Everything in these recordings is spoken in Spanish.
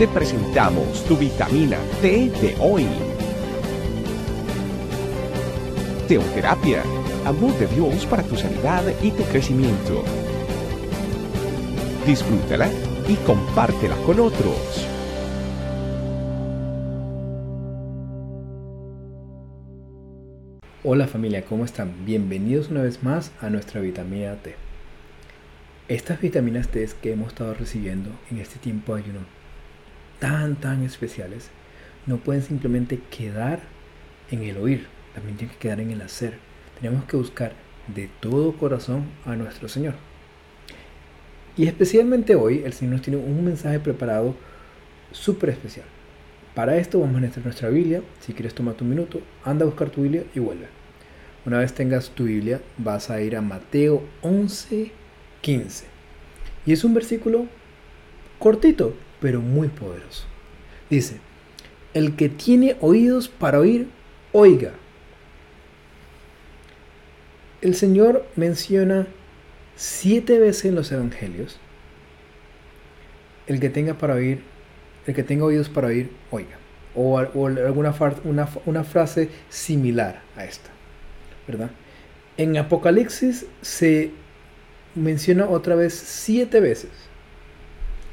te presentamos tu vitamina T de hoy. Teoterapia, amor de Dios para tu sanidad y tu crecimiento. Disfrútala y compártela con otros. Hola familia, ¿cómo están? Bienvenidos una vez más a nuestra vitamina T. Estas vitaminas T que hemos estado recibiendo en este tiempo de ayuno tan tan especiales no pueden simplemente quedar en el oír, también tienen que quedar en el hacer. Tenemos que buscar de todo corazón a nuestro Señor. Y especialmente hoy el Señor nos tiene un mensaje preparado súper especial. Para esto vamos a necesitar nuestra Biblia. Si quieres tomar tu minuto, anda a buscar tu Biblia y vuelve. Una vez tengas tu Biblia, vas a ir a Mateo 11, 15. Y es un versículo cortito, pero muy poderoso. Dice, el que tiene oídos para oír, oiga. El Señor menciona siete veces en los evangelios, el que tenga para oír, el que tenga oídos para oír, oiga. O, alguna una, frase similar a esta, ¿verdad? En Apocalipsis se menciona otra vez siete veces.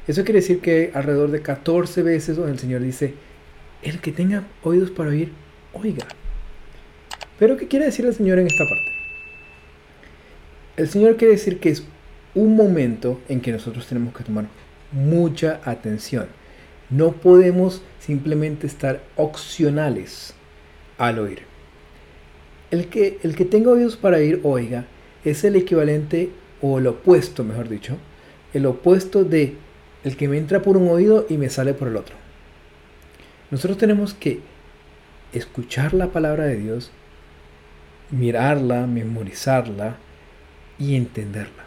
Eso quiere decir que alrededor de 14 veces donde el Señor dice, el que tenga oídos para oír, oiga. Pero ¿qué quiere decir el Señor en esta parte? El Señor quiere decir que es un momento en que nosotros tenemos que tomar mucha atención. No podemos simplemente estar opcionales al oír. El que, el que tenga oídos para oír, oiga, es el equivalente o el opuesto, mejor dicho, el opuesto de el que me entra por un oído y me sale por el otro. Nosotros tenemos que escuchar la palabra de Dios, mirarla, memorizarla y entenderla.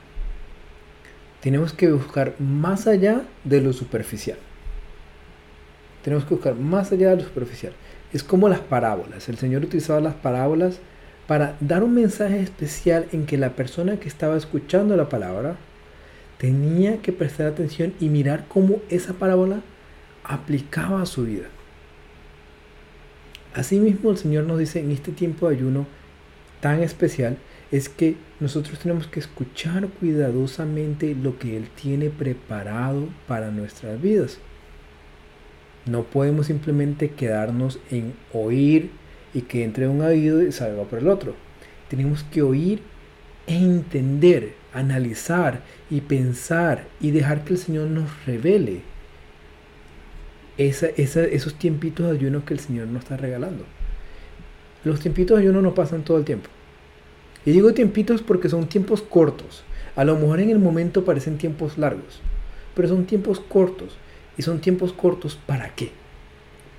Tenemos que buscar más allá de lo superficial. Tenemos que buscar más allá de lo superficial. Es como las parábolas. El Señor utilizaba las parábolas para dar un mensaje especial en que la persona que estaba escuchando la palabra tenía que prestar atención y mirar cómo esa parábola aplicaba a su vida. Asimismo, el Señor nos dice en este tiempo de ayuno tan especial, es que nosotros tenemos que escuchar cuidadosamente lo que Él tiene preparado para nuestras vidas. No podemos simplemente quedarnos en oír y que entre un oído y salga por el otro. Tenemos que oír e entender, analizar y pensar y dejar que el Señor nos revele esos tiempitos de ayuno que el Señor nos está regalando. Los tiempitos de ayuno no pasan todo el tiempo. Y digo tiempitos porque son tiempos cortos. A lo mejor en el momento parecen tiempos largos, pero son tiempos cortos. ¿Y son tiempos cortos para qué?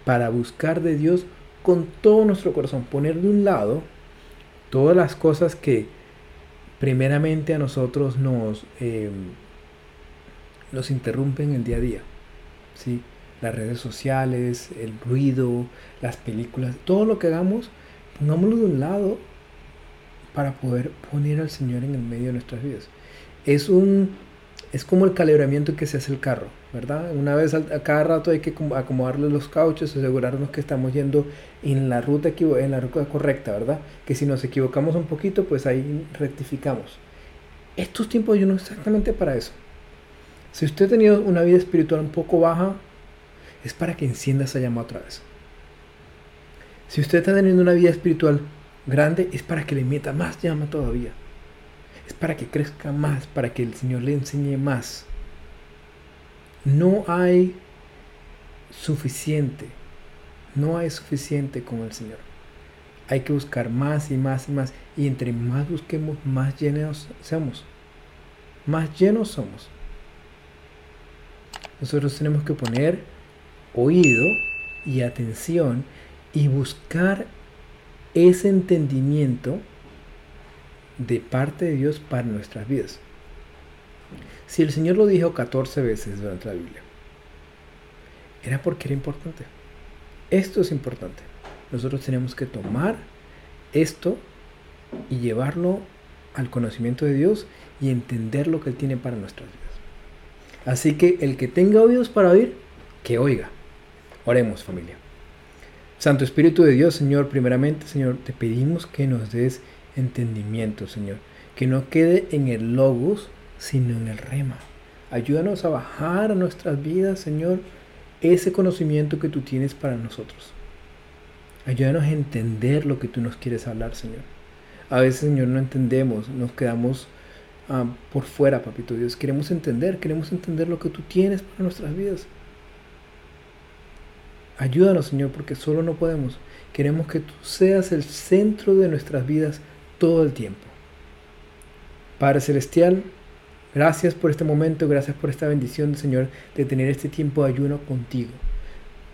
Para buscar de Dios con todo nuestro corazón, poner de un lado todas las cosas que primeramente a nosotros nos, em, nos interrumpen el día a día. ¿sí? Las redes sociales, el ruido, las películas, todo lo que hagamos, pongámoslo de un lado para poder poner al Señor en el medio de nuestras vidas. Es un es como el calibramiento que se hace el carro, ¿verdad? Una vez a, cada rato hay que acomodarle los cauchos, asegurarnos que estamos yendo en la ruta en la ruta correcta, ¿verdad? Que si nos equivocamos un poquito, pues ahí rectificamos. Estos tiempos yo no exactamente para eso. Si usted ha tenido una vida espiritual un poco baja, es para que encienda esa llama otra vez. Si usted está teniendo una vida espiritual grande, es para que le meta más llama todavía es para que crezca más, para que el Señor le enseñe más. No hay suficiente, no hay suficiente con el Señor. Hay que buscar más y más y más. Y entre más busquemos, más llenos somos. Más llenos somos. Nosotros tenemos que poner oído y atención y buscar ese entendimiento de parte de Dios para nuestras vidas. Si el Señor lo dijo 14 veces durante la Biblia, era porque era importante. Esto es importante. Nosotros tenemos que tomar esto y llevarlo al conocimiento de Dios y entender lo que Él tiene para nuestras vidas. Así que el que tenga oídos para oír, que oiga. Oremos familia. Santo Espíritu de Dios, Señor, primeramente, Señor, te pedimos que nos des entendimiento, Señor. Que no quede en el logos, sino en el rema. Ayúdanos a bajar a nuestras vidas, Señor, ese conocimiento que tú tienes para nosotros. Ayúdanos a entender lo que tú nos quieres hablar, Señor. A veces, Señor, no entendemos, nos quedamos ah, por fuera, Papito Dios. Queremos entender, queremos entender lo que tú tienes para nuestras vidas. Ayúdanos, Señor, porque solo no podemos. Queremos que tú seas el centro de nuestras vidas todo el tiempo. Padre Celestial, gracias por este momento, gracias por esta bendición, Señor, de tener este tiempo de ayuno contigo.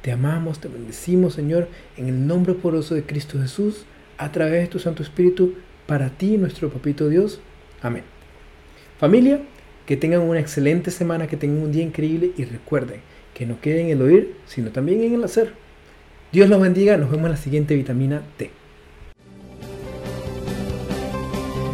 Te amamos, te bendecimos, Señor, en el nombre poderoso de Cristo Jesús, a través de tu Santo Espíritu, para ti, nuestro Papito Dios. Amén. Familia, que tengan una excelente semana, que tengan un día increíble y recuerden que no quede en el oír, sino también en el hacer. Dios los bendiga, nos vemos en la siguiente vitamina T.